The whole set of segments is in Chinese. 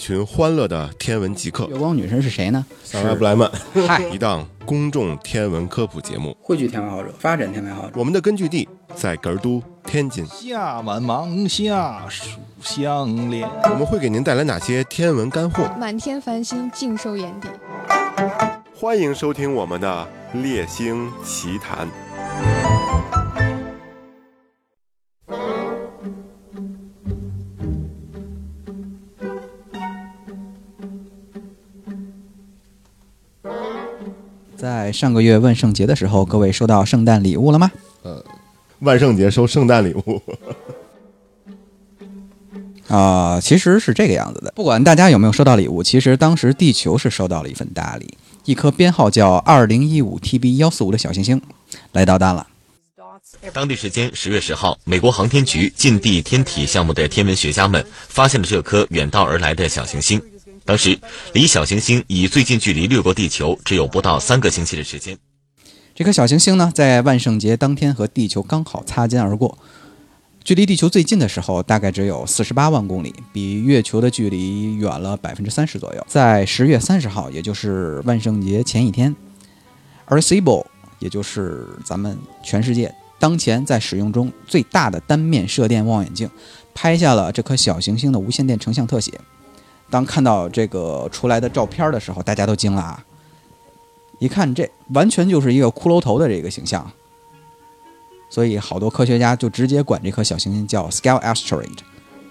群欢乐的天文极客，月光女神是谁呢？萨拉布莱曼，嗨，一档公众天文科普节目。汇聚天文爱好者，发展天文爱好者。我们的根据地在艮都天津，夏满芒夏暑相连。我们会给您带来哪些天文干货？满天繁星尽收眼底。欢迎收听我们的猎星奇谈。在上个月万圣节的时候，各位收到圣诞礼物了吗？呃万圣节收圣诞礼物，啊、其实是这个样子的。不管大家有没有收到礼物，其实当时地球是收到了一份大礼，一颗编号叫二零一五 TB 幺四五的小行星来到单了。当地时间十月十号，美国航天局近地天体项目的天文学家们发现了这颗远道而来的小行星。当时，离小行星以最近距离掠过地球只有不到三个星期的时间。这颗小行星呢，在万圣节当天和地球刚好擦肩而过，距离地球最近的时候大概只有四十八万公里，比月球的距离远了百分之三十左右。在十月三十号，也就是万圣节前一天而 c i b o 也就是咱们全世界当前在使用中最大的单面射电望远镜，拍下了这颗小行星的无线电成像特写。当看到这个出来的照片的时候，大家都惊了啊！一看这完全就是一个骷髅头的这个形象，所以好多科学家就直接管这颗小行星叫 “scale Asteroid，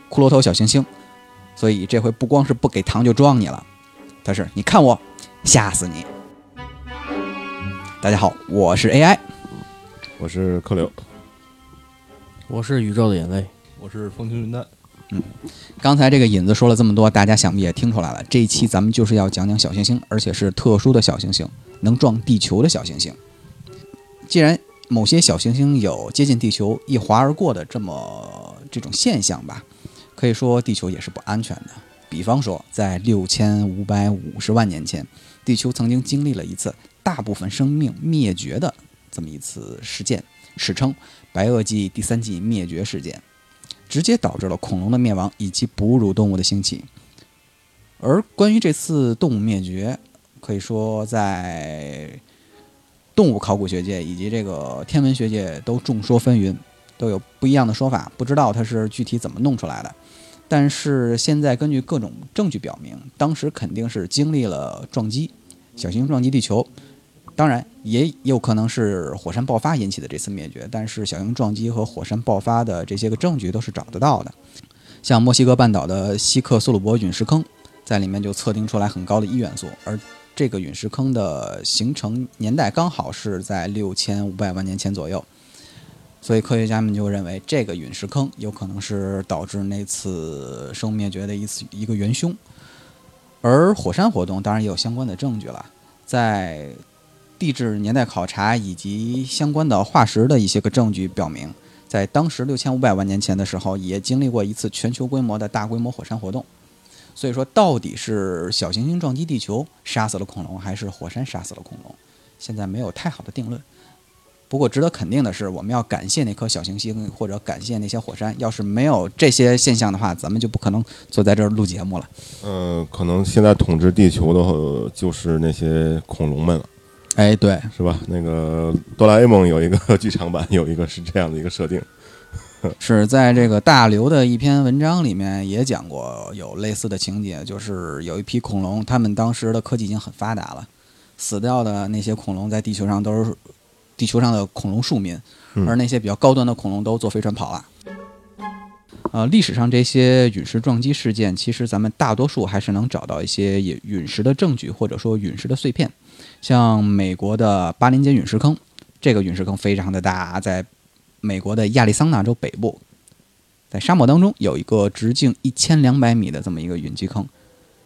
骷髅头小行星。所以这回不光是不给糖就撞你了，他是你看我吓死你！大家好，我是 AI，我是克流。我是宇宙的眼泪，我是风轻云淡，嗯刚才这个引子说了这么多，大家想必也听出来了。这一期咱们就是要讲讲小行星，而且是特殊的小行星，能撞地球的小行星。既然某些小行星有接近地球一划而过的这么这种现象吧，可以说地球也是不安全的。比方说，在六千五百五十万年前，地球曾经经历了一次大部分生命灭绝的这么一次事件，史称“白垩纪第三纪灭绝事件”。直接导致了恐龙的灭亡以及哺乳动物的兴起。而关于这次动物灭绝，可以说在动物考古学界以及这个天文学界都众说纷纭，都有不一样的说法，不知道它是具体怎么弄出来的。但是现在根据各种证据表明，当时肯定是经历了撞击，小行星撞击地球。当然，也有可能是火山爆发引起的这次灭绝，但是小型撞击和火山爆发的这些个证据都是找得到的。像墨西哥半岛的西克苏鲁伯陨石坑，在里面就测定出来很高的一元素，而这个陨石坑的形成年代刚好是在六千五百万年前左右，所以科学家们就认为这个陨石坑有可能是导致那次生物灭绝的一次一个元凶。而火山活动当然也有相关的证据了，在地质年代考察以及相关的化石的一些个证据表明，在当时六千五百万年前的时候，也经历过一次全球规模的大规模火山活动。所以说，到底是小行星撞击地球杀死了恐龙，还是火山杀死了恐龙，现在没有太好的定论。不过，值得肯定的是，我们要感谢那颗小行星，或者感谢那些火山。要是没有这些现象的话，咱们就不可能坐在这儿录节目了。嗯、可能现在统治地球的就是那些恐龙们了，哎，对，是吧？那个哆啦 A 梦有一个剧场版，有一个是这样的一个设定。是在这个大刘的一篇文章里面也讲过有类似的情节，就是有一批恐龙，他们当时的科技已经很发达了，死掉的那些恐龙在地球上都是地球上的恐龙庶民，嗯而那些比较高端的恐龙都坐飞船跑了。呃，历史上这些陨石撞击事件，其实咱们大多数还是能找到一些陨陨石的证据，或者说陨石的碎片，像美国的巴林杰陨石坑，这个陨石坑非常的大，在美国的亚利桑那州北部，在沙漠当中有一个直径一千两百米的这么一个陨击坑。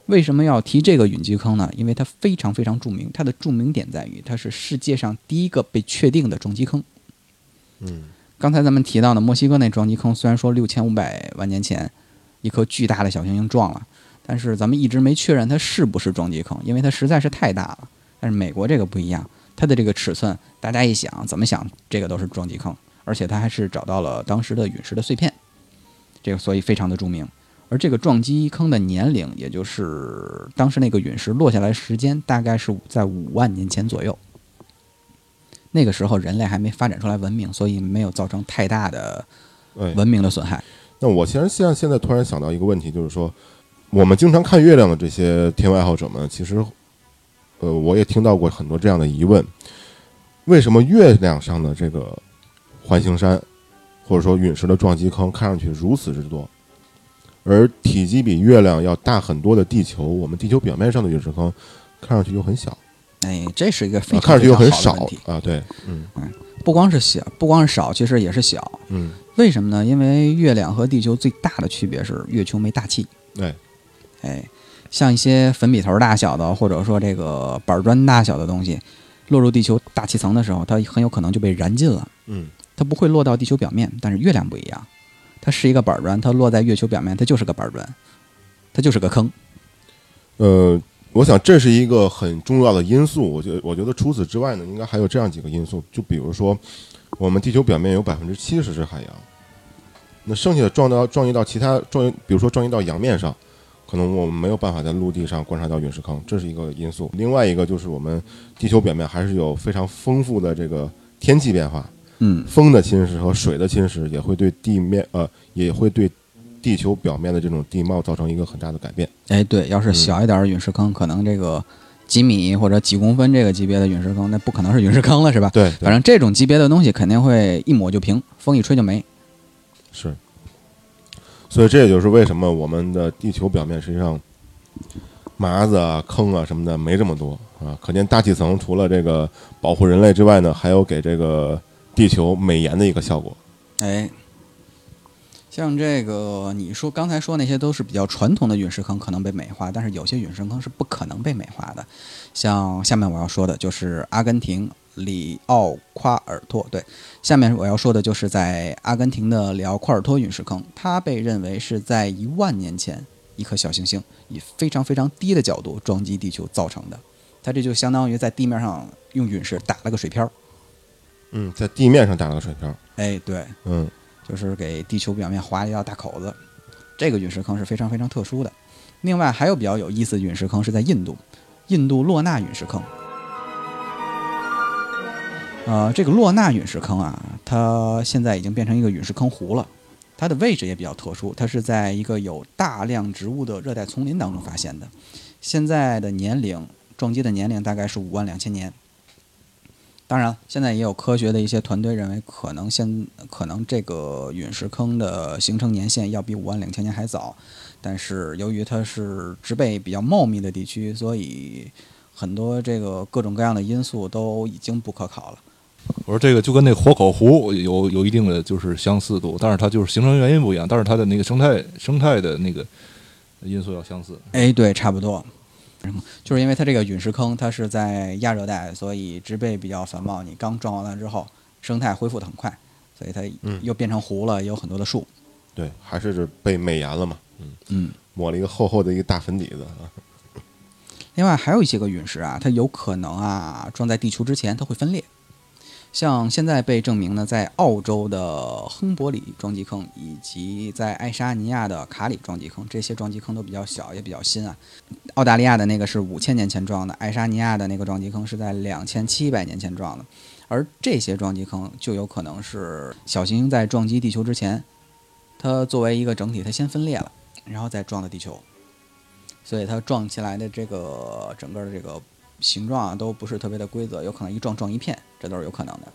为什么要提这个陨击坑呢？因为它非常非常著名，它的著名点在于它是世界上第一个被确定的撞击坑。嗯，刚才咱们提到的墨西哥那撞击坑，虽然说六千五百万年前一颗巨大的小行星撞了，但是咱们一直没确认它是不是撞击坑，因为它实在是太大了。但是美国这个不一样，它的这个尺寸，大家一想，怎么想这个都是撞击坑，而且它还是找到了当时的陨石的碎片，这个所以非常的著名。而而这个撞击坑的年龄，也就是当时那个陨石落下来时间，大概是在五万年前左右。那个时候人类还没发展出来文明，所以没有造成太大的，文明的损害。那我其实现在现在突然想到一个问题，就是说，我们经常看月亮的这些天文爱好者们，其实，呃，我也听到过很多这样的疑问：为什么月亮上的这个环形山，或者说陨石的撞击坑，看上去如此之多，而体积比月亮要大很多的地球，我们地球表面上的陨石坑，看上去又很小，哎，这是一个非啊，常看上去又很少。啊？对，嗯不光是小，不光是少，其实也是小。嗯，为什么呢？因为月亮和地球最大的区别是月球没大气。对，哎，像一些粉笔头大小的，或者说这个板砖大小的东西，落入地球大气层的时候，它很有可能就被燃尽了。嗯，它不会落到地球表面，但是月亮不一样，它是一个板砖，它落在月球表面，它就是个板砖，它就是个坑。呃，我想这是一个很重要的因素。我觉得，我觉得除此之外呢，应该还有这样几个因素，就比如说，我们地球表面有百分之七十是海洋，那剩下的撞到撞击到其他撞，比如说撞击到洋面上，可能我们没有办法在陆地上观察到陨石坑，这是一个因素。另外一个就是我们地球表面还是有非常丰富的这个天气变化，嗯，风的侵蚀和水的侵蚀也会对地面呃也会对地球表面的这种地貌造成一个很大的改变。哎，对，要是嗯小一点的陨石坑，可能这个几米或者几公分这个级别的陨石坑，那不可能是陨石坑了，是吧？对，对反正这种级别的东西肯定会一抹就平，风一吹就没。是，所以这也就是为什么我们的地球表面实际上麻子啊、坑啊什么的没这么多啊。可见大气层除了这个保护人类之外呢，还有给这个地球美颜的一个效果。哎，像这个你说刚才说那些都是比较传统的陨石坑，可能被美化，但是有些陨石坑是不可能被美化的。像下面我要说的就是阿根廷里奥夸尔托，对，下面我要说的就是在阿根廷的里奥夸尔托陨石坑，它被认为是在一万年前一颗小行星以非常非常低的角度撞击地球造成的。它这就相当于在地面上用陨石打了个水漂儿。嗯，在地面上打了个水漂。哎，对，嗯，就是给地球表面划了一道大口子。这个陨石坑是非常非常特殊的。另外还有比较有意思的陨石坑是在印度，印度洛纳陨石坑。呃，这个洛纳陨石坑啊，它现在已经变成一个陨石坑湖了。它的位置也比较特殊，它是在一个有大量植物的热带丛林当中发现的。现在的年龄，撞击的年龄大概是五万两千年。当然，现在也有科学的一些团队认为，可能现可能这个陨石坑的形成年限要比五万两千年还早，但是由于它是植被比较茂密的地区，所以很多这个各种各样的因素都已经不可考了。我说这个就跟那个活口湖有有一定的就是相似度，但是它就是形成原因不一样，但是它的那个生态生态的那个因素要相似。哎，对，差不多。就是因为它这个陨石坑，它是在亚热带，所以植被比较繁茂。你刚撞完了之后，生态恢复的很快，所以它嗯又变成湖了，也有很多的树。对，还是被美颜了嘛。嗯，嗯，抹了一个厚厚的一个大粉底子啊。另外还有一些个陨石啊，它有可能啊撞在地球之前它会分裂。像现在被证明呢，在澳洲的亨伯里撞击坑以及在爱沙尼亚的卡里撞击坑，这些撞击坑都比较小，也比较新啊。澳大利亚的那个是五千年前撞的，爱沙尼亚的那个撞击坑是在两千七百年前撞的，而这些撞击坑就有可能是小行星在撞击地球之前，它作为一个整体，它先分裂了，然后再撞到地球。所以它撞起来的这个整个的这个形状啊，都不是特别的规则，有可能一撞撞一片，这都是有可能的。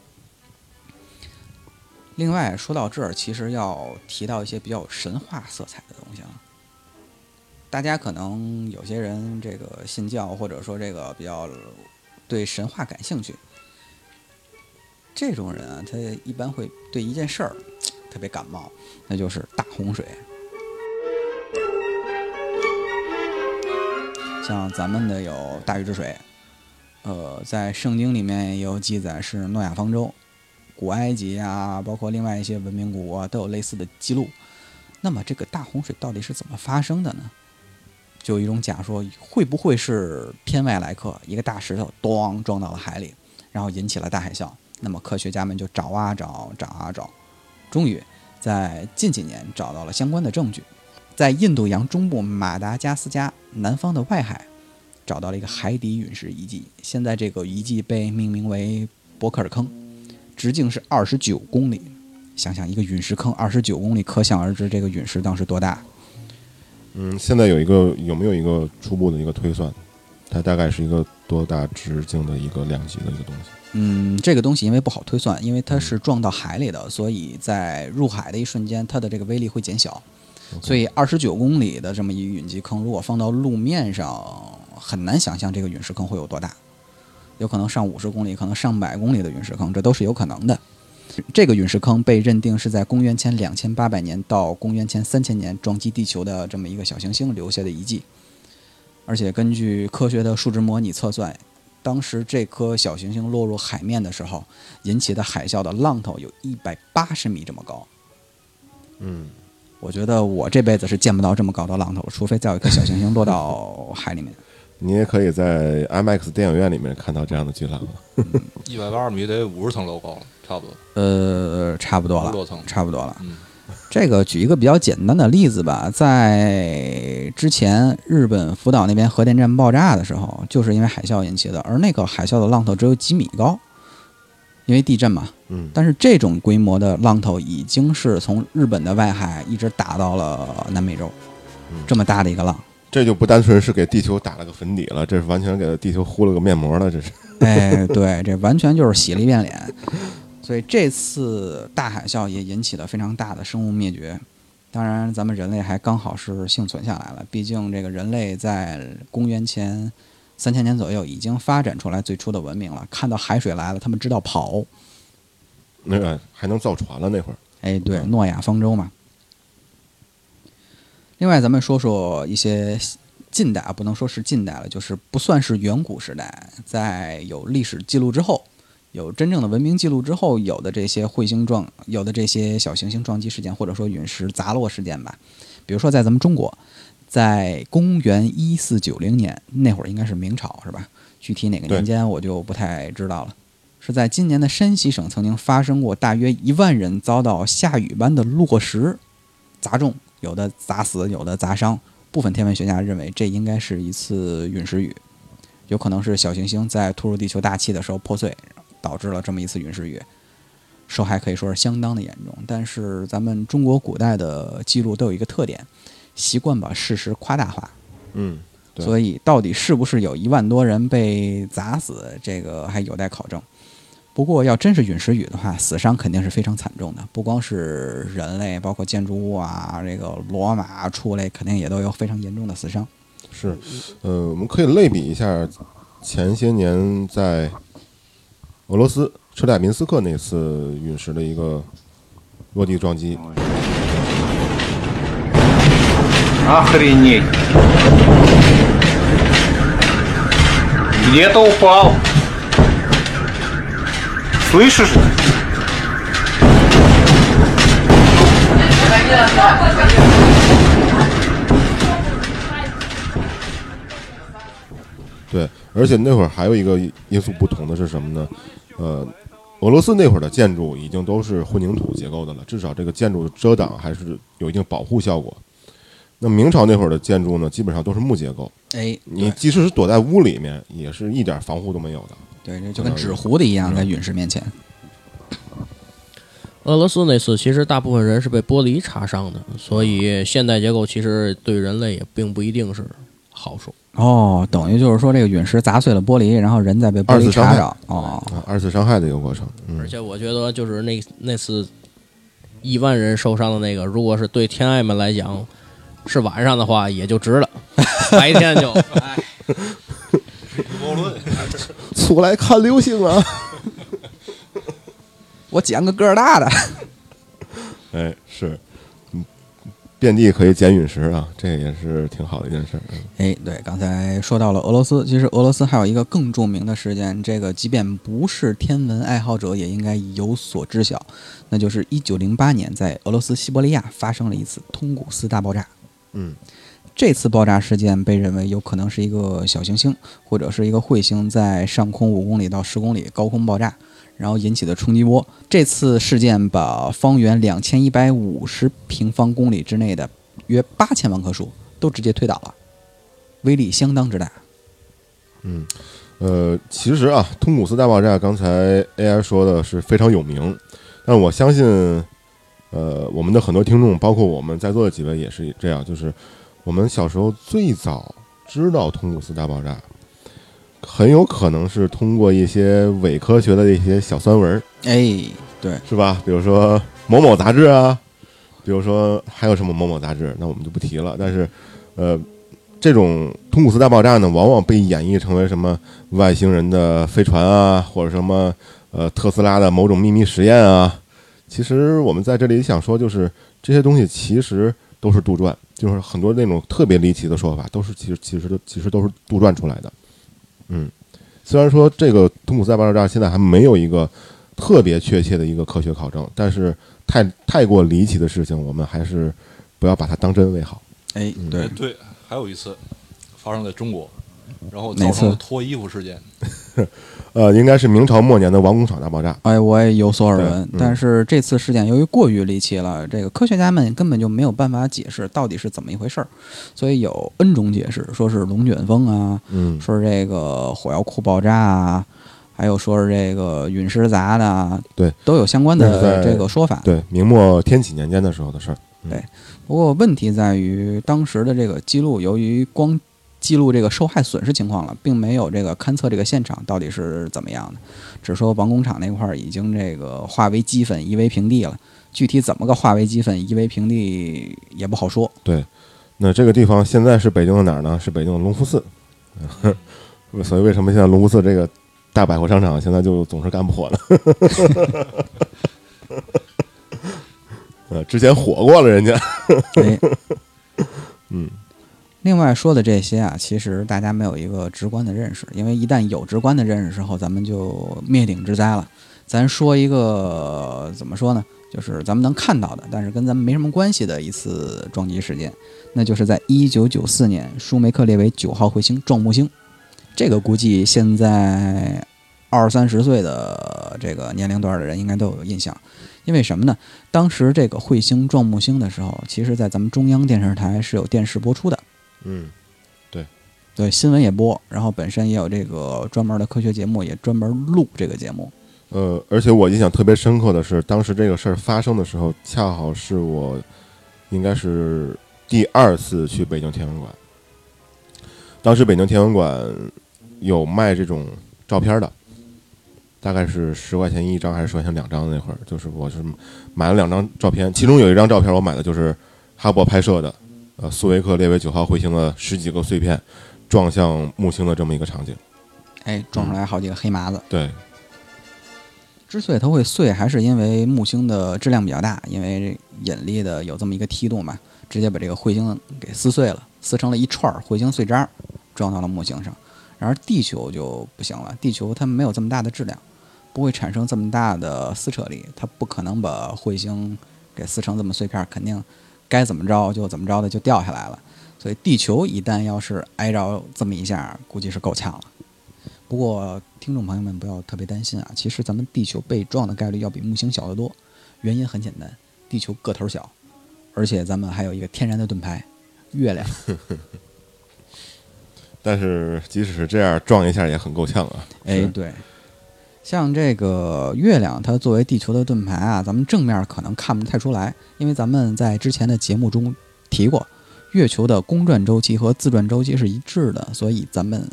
另外说到这儿，其实要提到一些比较神话色彩的东西啊。大家可能有些人这个信教，或者说这个比较对神话感兴趣，这种人啊，他一般会对一件事儿特别感冒，那就是大洪水。像咱们的有大禹治水，呃，在圣经里面也有记载是诺亚方舟，古埃及啊，包括另外一些文明古国都有类似的记录。那么这个大洪水到底是怎么发生的呢？就有一种假说，会不会是天外来客，一个大石头咣撞到了海里，然后引起了大海啸？那么科学家们就找啊找，找啊找，终于在近几年找到了相关的证据。在印度洋中部马达加斯加南方的外海找到了一个海底陨石遗迹，现在这个遗迹被命名为伯克尔坑，直径是二十九公里。想想一个陨石坑二十九公里，可想而知这个陨石当时多大。嗯，现在有一个有没有一个初步的一个推算？它大概是一个多大直径的一个量级的一个东西？嗯，这个东西因为不好推算，因为它是撞到海里的，所以在入海的一瞬间，它的这个威力会减小。所以二十九公里的这么一个陨击坑，如果放到路面上，很难想象这个陨石坑会有多大。有可能上五十公里，可能上百公里的陨石坑，这都是有可能的。这个陨石坑被认定是在公元前两千八百年到公元前三千年撞击地球的这么一个小行星留下的遗迹。而且根据科学的数值模拟测算，当时这颗小行星落入海面的时候，引起的海啸的浪头有一百八十米这么高。嗯，我觉得我这辈子是见不到这么高的浪头了，除非再有一颗小行星落到海里面。你也可以在 IMAX 电影院里面看到这样的巨浪了。一百八十米得五十层楼高了，差不多。呃，差不多了多层，差不多了。嗯，这个举一个比较简单的例子吧，在之前日本福岛那边核电站爆炸的时候，就是因为海啸引起的，而那个海啸的浪头只有几米高，因为地震嘛。嗯，但是这种规模的浪头已经是从日本的外海一直打到了南美洲，嗯这么大的一个浪。这就不单纯是给地球打了个粉底了，这是完全给地球糊了个面膜了，这是。哎，对，这完全就是洗了一遍脸。所以这次大海啸也引起了非常大的生物灭绝。当然，咱们人类还刚好是幸存下来了。毕竟这个人类在公元前三千年左右已经发展出来最初的文明了。看到海水来了，他们知道跑。那个还能造船了那会儿。哎，对，诺亚方舟嘛。另外，咱们说说一些近代啊，不能说是近代了，就是不算是远古时代，在有历史记录之后，有真正的文明记录之后，有的这些彗星撞，有的这些小行星撞击事件，或者说陨石砸落事件吧。比如说，在咱们中国，在公元一四九零年那会儿，应该是明朝是吧？具体哪个年间我就不太知道了。是在今年的山西省曾经发生过，大约一万人遭到下雨般的落石砸中，有的砸死，有的砸伤。部分天文学家认为，这应该是一次陨石雨，有可能是小行星在突入地球大气的时候破碎，导致了这么一次陨石雨。受害可以说是相当的严重。但是咱们中国古代的记录都有一个特点，习惯把事实夸大化。嗯，所以到底是不是有一万多人被砸死，这个还有待考证。不过要真是陨石雨的话，死伤肯定是非常惨重的，不光是人类，包括建筑物啊，这个罗马畜类肯定也都有非常严重的死伤。是，呃，我们可以类比一下前些年在俄罗斯车列明斯克那次陨石的一个落地撞击。 Охренеть! Где-то упал. Слышишь? 对，而且那会儿还有一个因素不同的是什么呢？呃，俄罗斯那会儿的建筑已经都是混凝土结构的了，至少这个建筑遮挡还是有一定保护效果。那明朝那会儿的建筑呢，基本上都是木结构，哎，你即使是躲在屋里面，也是一点防护都没有的。 对，这就跟纸糊的一样，在陨石面前。俄罗斯那次其实大部分人是被玻璃擦伤的，所以现代结构其实对人类也并不一定是好处。哦，等于就是说这个陨石砸碎了玻璃，然后人再被玻璃二次伤害。哦，啊，二次伤害的一个过程。嗯而，且我觉得就是那那次一万人受伤的那个，如果是对天爱们来讲是晚上的话，也就值了，白天就哎 出来看流星啊！我捡个个儿大的。哎，是，嗯，遍地可以捡陨石啊，这也是挺好的一件事哎，对，刚才说到了俄罗斯，其实俄罗斯还有一个更著名的事件，这个即便不是天文爱好者也应该有所知晓，那就是一九零八年在俄罗斯西伯利亚发生了一次通古斯大爆炸。嗯，这次爆炸事件被认为有可能是一个小行星或者是一个彗星在上空五公里到十公里高空爆炸，然后引起的冲击波。这次事件把方圆两千一百五十平方公里之内的约八千万棵树都直接推倒了，威力相当之大。嗯，呃，其实啊，通古斯大爆炸刚才 AI 说的是非常有名，但我相信，呃，我们的很多听众，包括我们在座的几位也是这样，就是我们小时候最早知道通古斯大爆炸，很有可能是通过一些伪科学的一些小酸文儿，哎，对，是吧？比如说某某杂志啊，比如说还有什么某某杂志，那我们就不提了。但是，呃，这种通古斯大爆炸呢，往往被演绎成为什么外星人的飞船啊，或者什么呃特斯拉的某种秘密实验啊。其实我们在这里想说，就是这些东西其实都是杜撰，就是很多那种特别离奇的说法，都是其实其实都其实都是杜撰出来的。嗯，虽然说这个通古斯大爆炸现在还没有一个特别确切的一个科学考证，但是太太过离奇的事情，我们还是不要把它当真为好。哎，对哎，对，还有一次发生在中国，然后哪造成脱衣服事件。呃，应该是明朝末年的王工厂大爆炸。哎，我也有所耳闻嗯，但是这次事件由于过于离奇了，这个科学家们根本就没有办法解释到底是怎么一回事儿，所以有 N 种解释，说是龙卷风啊，嗯，说是这个火药库爆炸啊，还有说是这个陨石砸的啊，对，都有相关的这个说法。对，明末天启年间的时候的事儿。对不过问题在于，当时的这个记录，由于光记录这个受害损失情况了，并没有这个勘测这个现场到底是怎么样的，只说王工厂那块儿已经这个化为齑粉，夷为平地了。具体怎么个化为齑粉，夷为平地也不好说。对那这个地方现在是北京的哪儿呢？是北京的隆福寺。所以为什么现在隆福寺这个大百货商场现在就总是干不火呢？呃，之前火过了人家。哎，嗯，另外说的这些啊，其实大家没有一个直观的认识，因为一旦有直观的认识之后，咱们就灭顶之灾了。咱说一个怎么说呢？就是咱们能看到的，但是跟咱们没什么关系的一次撞击事件，那就是在一九九四年，舒梅克列为九号彗星撞木星。这个估计现在二三十岁的这个年龄段的人应该都有印象，因为什么呢？当时这个彗星撞木星的时候，其实在咱们中央电视台是有电视播出的，嗯，对对新闻也播，然后本身也有这个专门的科学节目，也专门录这个节目。呃，而且我印象特别深刻的是，当时这个事儿发生的时候，恰好是我应该是第二次去北京天文馆。当时北京天文馆有卖这种照片的，大概是十块钱一张还是十块钱两张的那会儿，就是我是买了两张照片，其中有一张照片我买的就是哈勃拍摄的，呃，苏维克列为九号彗星的十几个碎片撞向木星的这么一个场景。哎，撞出来好几个黑麻子。对，之所以它会碎，还是因为木星的质量比较大，因为引力的有这么一个梯度嘛，直接把这个彗星给撕碎了，撕成了一串儿彗星碎渣，撞到了木星上。然而地球就不行了，地球它没有这么大的质量，不会产生这么大的撕扯力，它不可能把彗星给撕成这么碎片儿，肯定该怎么着就怎么着的就掉下来了。所以地球一旦要是挨着这么一下，估计是够呛了。不过，听众朋友们不要特别担心啊，其实咱们地球被撞的概率要比木星小得多。原因很简单，地球个头小，而且咱们还有一个天然的盾牌——月亮。但是即使是这样撞一下也很够呛啊。哎，对，像这个月亮，它作为地球的盾牌啊，咱们正面可能看不太出来，因为咱们在之前的节目中提过，月球的公转周期和自转周期是一致的，所以咱们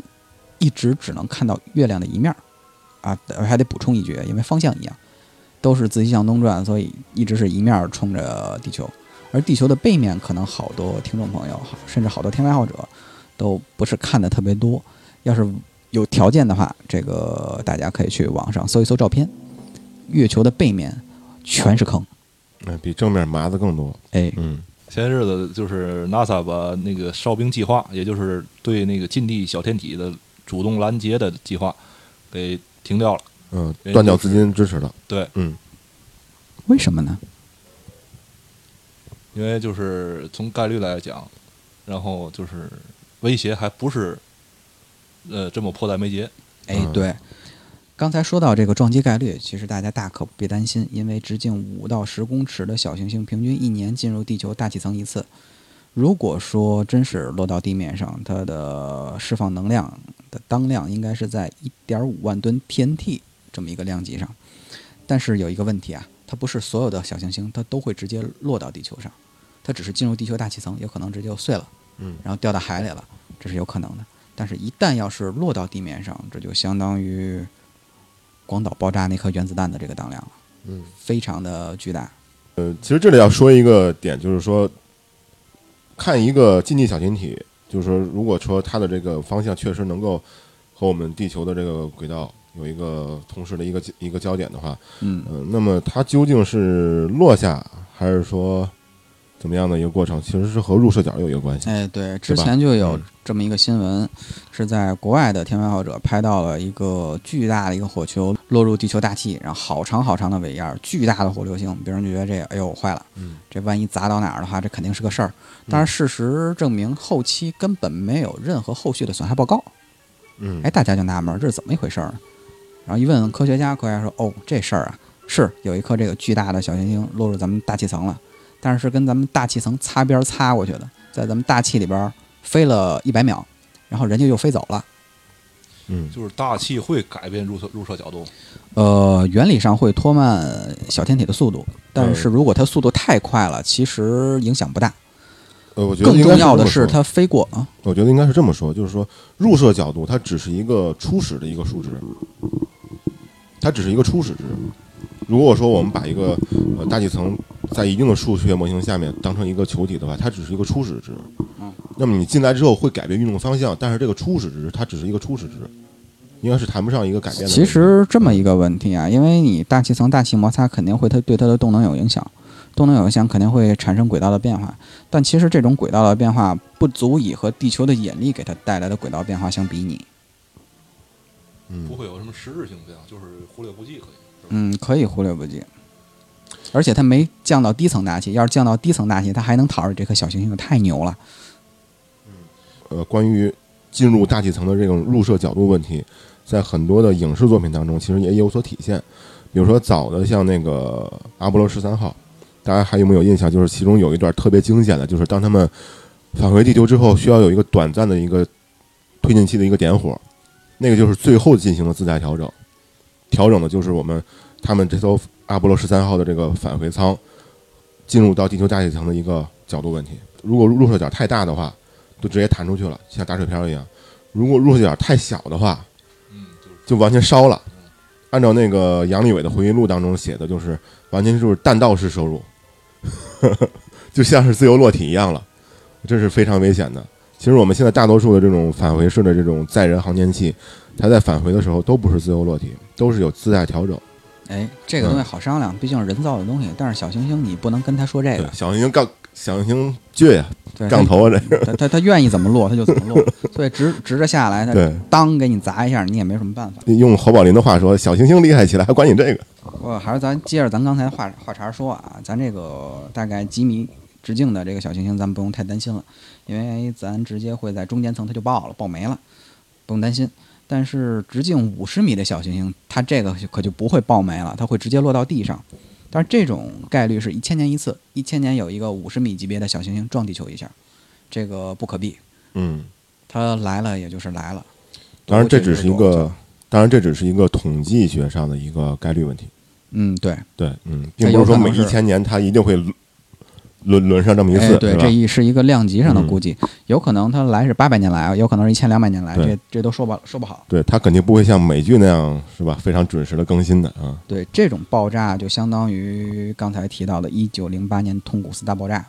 一直只能看到月亮的一面儿啊。还得补充一句，因为方向一样，都是自己向东转，所以一直是一面儿冲着地球。而地球的背面，可能好多听众朋友，甚至好多天文爱好者都不是看的特别多。要是有条件的话，这个大家可以去网上搜一搜照片，月球的背面全是坑。嗯，比正面麻子更多。哎，嗯前些日子就是 NASA 把那个哨兵计划，也就是对那个近地小天体的主动拦截的计划，给停掉了。嗯，哎断掉资金支持了。对，嗯为什么呢？因为就是从概率来讲，然后就是威胁还不是呃这么迫在眉睫。哎嗯，对，刚才说到这个撞击概率，其实大家大可不必担心，因为直径五到十公尺的小行星平均一年进入地球大气层一次，如果说真是落到地面上，它的释放能量的当量应该是在一点五万吨 TNT 这么一个量级上。但是有一个问题啊，它不是所有的小行星它都会直接落到地球上，它只是进入地球大气层，有可能直接就碎了，嗯然后掉到海里了，这是有可能的。但是，一旦要是落到地面上，这就相当于广岛爆炸那颗原子弹的这个当量了，嗯，非常的巨大。呃，其实这里要说一个点，就是说，看一个近地小天体，就是说，如果说它的这个方向确实能够和我们地球的这个轨道有一个同时的一个一个焦点的话，嗯，呃，那么它究竟是落下还是说怎么样的一个过程，其实是和入射角有一个关系。哎，对，之前就有嗯这么一个新闻，是在国外的天文爱好者拍到了一个巨大的一个火球落入地球大气，然后好长好长的尾焰，巨大的火流星，别人就觉得这个，哎呦，坏了，嗯这万一砸到哪儿的话，这肯定是个事儿。但是事实证明，后期根本没有任何后续的损害报告。嗯，哎，大家就纳闷儿，这是怎么一回事儿呢？然后一问科学家，科学家说：“哦，这事儿啊，是有一颗这个巨大的小行星落入咱们大气层了，但是是跟咱们大气层擦边儿擦过去的，在咱们大气里边儿飞了一百秒，然后人家又飞走了。嗯就是大气会改变入射入射角度，呃，原理上会拖慢小天体的速度，但是如果它速度太快了，其实影响不大。呃，我觉得更重要的是，它飞过啊，我觉得应该是这么说，就是说入射角度它只是一个初始的一个数值，它只是一个初始值。如果说我们把一个呃大气层在一定的数学模型下面当成一个球体的话，它只是一个初始值。那么你进来之后会改变运动方向，但是这个初始值它只是一个初始值，应该是谈不上一个改变的。其实这么一个问题啊，因为你大气层大气摩擦肯定会它对它的动能有影响，动能有影响肯定会产生轨道的变化，但其实这种轨道的变化不足以和地球的引力给它带来的轨道变化相比拟。嗯不会有什么实质性变化，就是忽略不计可以。嗯，可以忽略不计。而且它没降到低层大气，要是降到低层大气，它还能逃着这颗小行星，太牛了。呃，关于进入大气层的这种入射角度问题，在很多的影视作品当中，其实也有所体现。比如说早的像那个阿波罗十三号，大家还有没有印象？就是其中有一段特别惊险的，就是当他们返回地球之后，需要有一个短暂的一个推进器的一个点火，那个就是最后进行了姿态调整，调整的就是我们他们这艘阿波罗十三号的这个返回舱进入到地球大气层的一个角度问题。如果入射角太大的话，就直接弹出去了，像打水漂一样。如果入射角太小的话，就完全烧了。按照那个杨利伟的回忆录当中写的，就是完全就是弹道式收入，就像是自由落体一样了，这是非常危险的。其实我们现在大多数的这种返回式的这种载人航天器，它在返回的时候都不是自由落体，都是有自带调整。哎，这个东西好商量，毕竟是人造的东西。但是小行星你不能跟他说这个，，小行星杠小行星倔呀，对，杠头啊，这个他他他愿意怎么落他就怎么落，所以直直着下来，他对。当给你砸一下，你也没什么办法。用侯宝林的话说，小行星厉害起来还管你这个。我还是咱接着咱刚才话话茬说啊，咱这个大概几米直径的这个小行星，咱们不用太担心了，因为咱直接会在中间层它就爆了，爆没了，不用担心。但是直径五十米的小行星，它这个可就不会爆没了，它会直接落到地上。但是这种概率是一千年一次，一千年有一个五十米级别的小行星撞地球一下，这个不可避。嗯，它来了也就是来了。当然这只是一个，当然这只是一个统计学上的一个概率问题。嗯，对，对，嗯，并不是说每一千年它一定会轮轮轮上这么一次，哎，对，这一是一个量级上的嗯估计，有可能它来是八百年来，有可能是一千两百年来，这这都说不说不好。对，它肯定不会像美剧那样是吧？非常准时的更新的啊。对，这种爆炸就相当于刚才提到的1908年通古斯大爆炸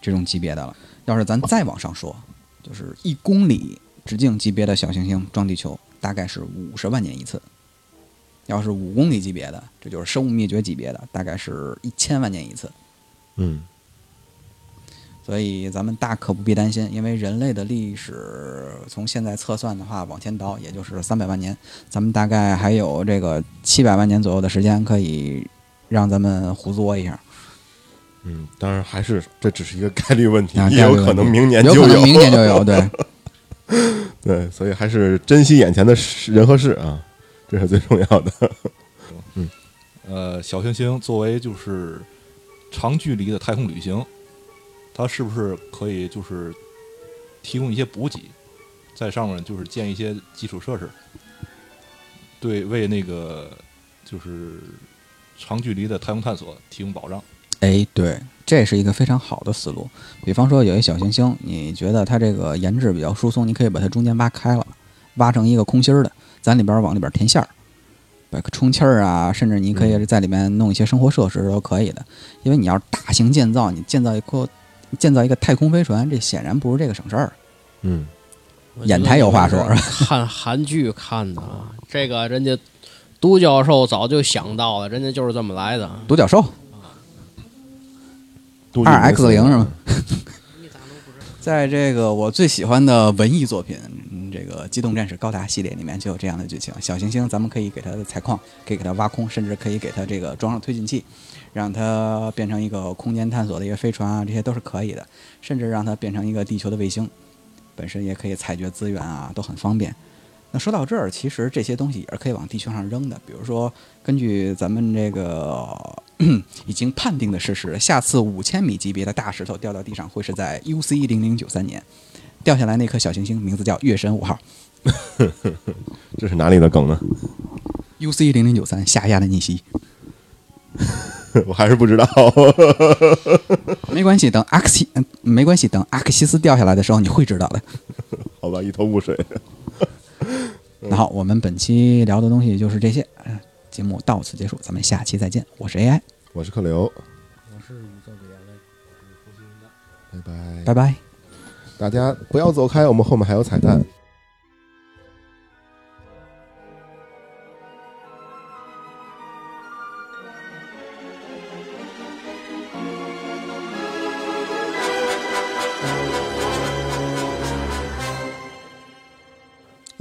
这种级别的了。要是咱再往上说，就是一公里直径级别的小行星撞地球，大概是五十万年一次；要是五公里级别的，这就是生物灭绝级别的，大概是一千万年一次。嗯，所以咱们大可不必担心，因为人类的历史从现在测算的话，往前倒也就是三百万年，咱们大概还有这个七百万年左右的时间可以让咱们胡作一下。嗯，当然还是这只是一个概率问题，啊也有可能明年就有可能明年就有，对，对，所以还是珍惜眼前的事人和事啊，这是最重要的。嗯呃，小行星作为就是长距离的太空旅行，它是不是可以就是提供一些补给，在上面就是建一些基础设施，对为那个就是长距离的太空探索提供保障。哎，对，这是一个非常好的思路。比方说，有一小行星，你觉得它这个研制比较疏松，你可以把它中间挖开了，挖成一个空心儿的，咱里边往里边填馅儿，把充气儿啊，甚至你可以在里面弄一些生活设施都可以的。因为你要大型建造，你建造一个建造一个太空飞船，这显然不是这个省事儿。嗯，眼台有话说是吧？看韩剧看的啊，这个人家独角兽早就想到了，人家就是这么来的。独角兽杜二 X 零是吗？在这个我最喜欢的文艺作品，嗯，这个《机动战士高达》系列里面就有这样的剧情：小行星，咱们可以给它采矿，可以给它挖空，甚至可以给它这个装上推进器，让它变成一个空间探索的一个飞船啊，这些都是可以的。甚至让它变成一个地球的卫星，本身也可以采掘资源啊，都很方便。那说到这儿，其实这些东西也是可以往地球上扔的。比如说，根据咱们这个已经判定的事实，下次五千米级别的大石头掉到地上会是在 UC 零零九三年，掉下来那颗小行星名字叫月神五号。这是哪里的梗呢？UC 零零九三下压的逆袭，我还是不知道。没关系，等阿克西，嗯，没关系，等阿克西斯掉下来的时候你会知道的。好吧，一头雾水。那好，我们本期聊的东西就是这些，嗯节目到此结束，咱们下期再见。我是 AI，我是克刘，我是宇宙的眼泪，拜拜。拜拜。大家不要走开，我们后面还有彩蛋。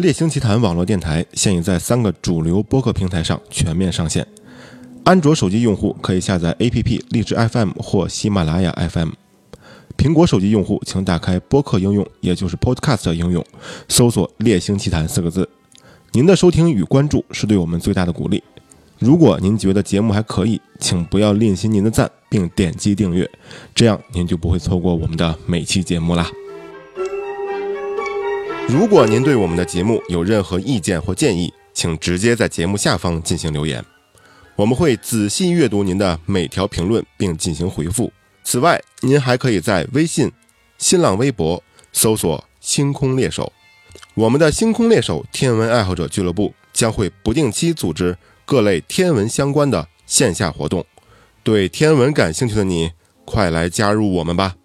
猎星奇谈网络电台现已在三个主流播客平台上全面上线。安卓手机用户可以下载 APP 荔枝 FM 或喜马拉雅 FM。苹果手机用户请打开播客应用，也就是 Podcast 应用，搜索“猎星奇谈”四个字。您的收听与关注是对我们最大的鼓励。如果您觉得节目还可以，请不要吝惜您的赞，并点击订阅，这样您就不会错过我们的每期节目啦。如果您对我们的节目有任何意见或建议，请直接在节目下方进行留言，我们会仔细阅读您的每条评论并进行回复。此外，您还可以在微信、新浪微博搜索“星空猎手”，我们的星空猎手天文爱好者俱乐部将会不定期组织各类天文相关的线下活动。对天文感兴趣的你，快来加入我们吧！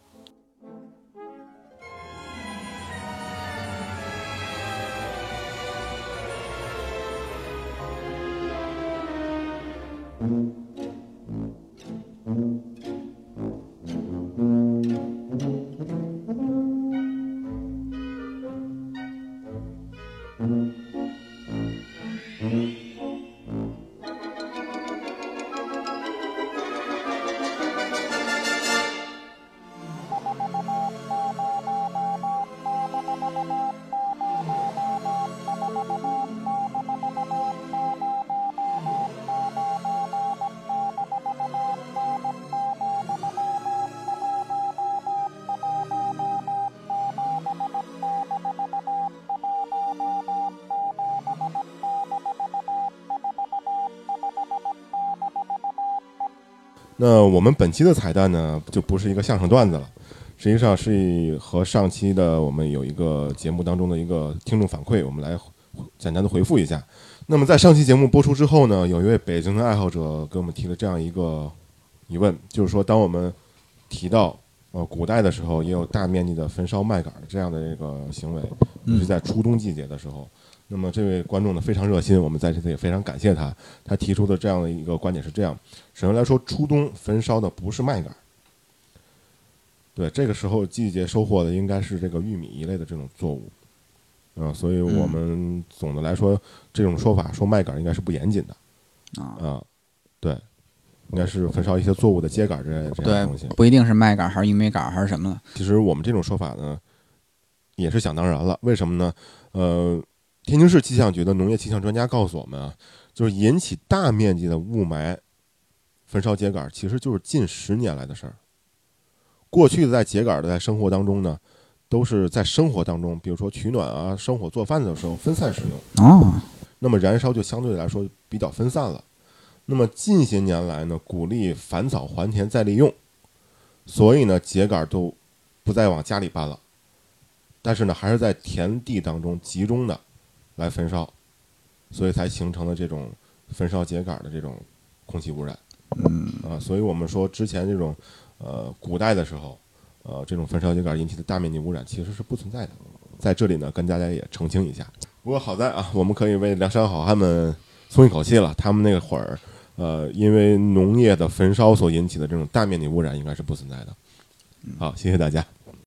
那我们本期的彩蛋呢，就不是一个相声段子了，实际上是和上期的我们有一个节目当中的一个听众反馈，我们来简单的回复一下。那么在上期节目播出之后呢，有一位北京的爱好者给我们提了这样一个疑问，就是说，当我们提到呃古代的时候，也有大面积的焚烧麦秆这样的这个行为，尤其在初冬季节的时候。那么这位观众呢非常热心，我们在这里也非常感谢他。他提出的这样的一个观点是这样：首先来说，初冬焚烧的不是麦秆儿，对，这个时候季节收获的应该是这个玉米一类的这种作物，啊、所以我们总的来说，这种说法说麦秆儿应该是不严谨的啊，啊，对，应该是焚烧一些作物的秸秆儿之类的这样的东西。，不一定是麦秆还是玉米秆还是什么的。其实我们这种说法呢，也是想当然了。为什么呢？呃，天津市气象局的农业气象专家告诉我们啊，就是引起大面积的雾霾、焚烧秸秆，其实就是近十年来的事儿。过去的在秸秆的在生活当中呢，都是在生活当中，比如说取暖啊、生火做饭的时候分散使用，哦，那么燃烧就相对来说比较分散了。那么近些年来呢，鼓励返草还田再利用，所以呢，秸秆都不再往家里搬了，但是呢，还是在田地当中集中的来焚烧，所以才形成了这种焚烧秸秆的这种空气污染。嗯啊，所以我们说之前这种呃古代的时候，呃这种焚烧秸秆引起的大面积污染其实是不存在的。在这里呢，跟大家也澄清一下。不过好在啊，我们可以为梁山好汉们松一口气了，他们那会儿。呃，因为农业的焚烧所引起的这种大面积污染应该是不存在的。好，谢谢大家。